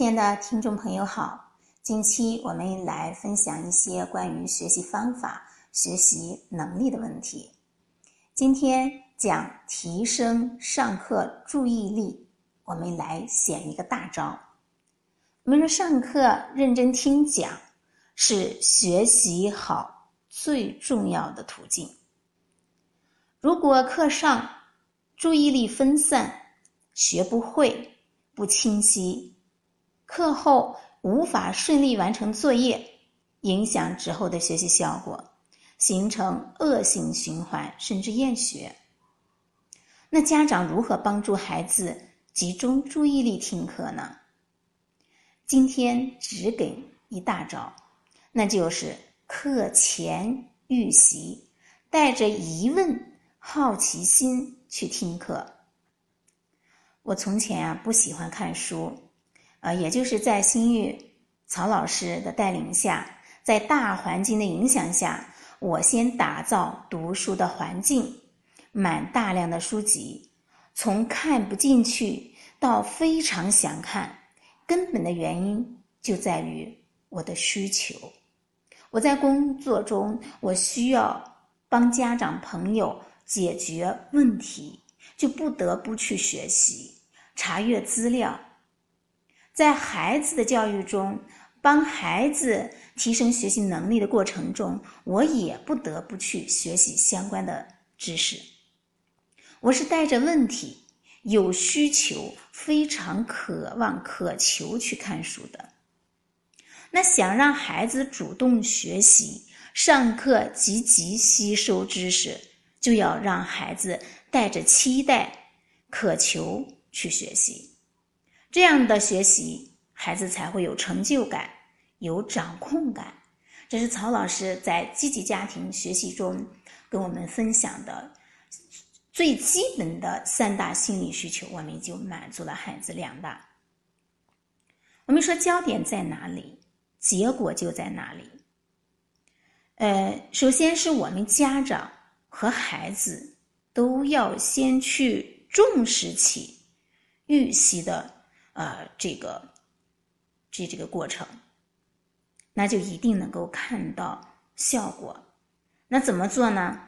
亲爱的听众朋友好，近期我们来分享一些关于学习方法、学习能力的问题。今天讲提升上课注意力，我们来显一个大招。我们说上课认真听讲是学习好最重要的途径。如果课上注意力分散，学不会，不清晰。课后无法顺利完成作业，影响之后的学习效果，形成恶性循环，甚至厌学。那家长如何帮助孩子集中注意力听课呢？今天只给一大招，那就是课前预习，带着疑问、好奇心去听课。我从前啊不喜欢看书。呃，也就是在新玉曹老师的带领下，在大环境的影响下，我先打造读书的环境，满大量的书籍，从看不进去到非常想看，根本的原因就在于我的需求。我在工作中，我需要帮家长朋友解决问题，就不得不去学习、查阅资料。在孩子的教育中，帮孩子提升学习能力的过程中，我也不得不去学习相关的知识。我是带着问题、有需求、非常渴望、渴求去看书的。那想让孩子主动学习、上课积极吸收知识，就要让孩子带着期待、渴求去学习。这样的学习，孩子才会有成就感、有掌控感。这是曹老师在积极家庭学习中跟我们分享的最基本的三大心理需求，我们就满足了孩子两大。我们说焦点在哪里，结果就在哪里。呃，首先是我们家长和孩子都要先去重视起预习的。呃，这个这这个过程，那就一定能够看到效果。那怎么做呢？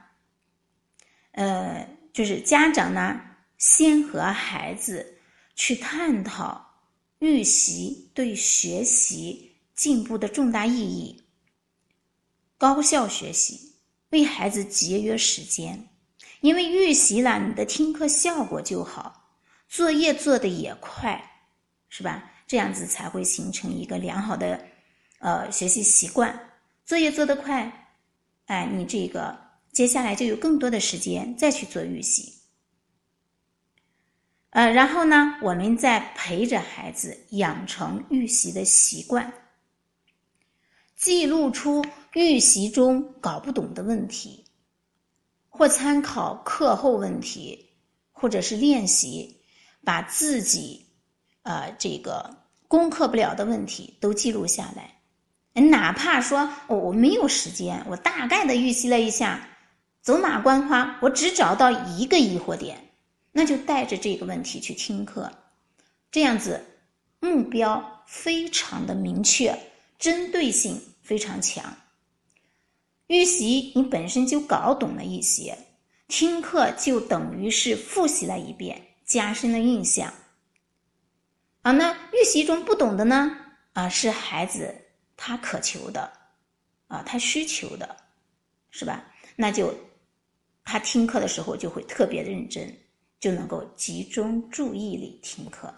呃，就是家长呢，先和孩子去探讨预习对学习进步的重大意义，高效学习，为孩子节约时间。因为预习了，你的听课效果就好，作业做的也快。是吧？这样子才会形成一个良好的，呃，学习习惯。作业做得快，哎，你这个接下来就有更多的时间再去做预习。呃，然后呢，我们再陪着孩子养成预习的习惯，记录出预习中搞不懂的问题，或参考课后问题，或者是练习，把自己。呃，这个攻克不了的问题都记录下来，哪怕说我我没有时间，我大概的预习了一下，走马观花，我只找到一个疑惑点，那就带着这个问题去听课，这样子目标非常的明确，针对性非常强。预习你本身就搞懂了一些，听课就等于是复习了一遍，加深了印象。啊，那预习中不懂的呢？啊，是孩子他渴求的，啊，他需求的，是吧？那就他听课的时候就会特别认真，就能够集中注意力听课。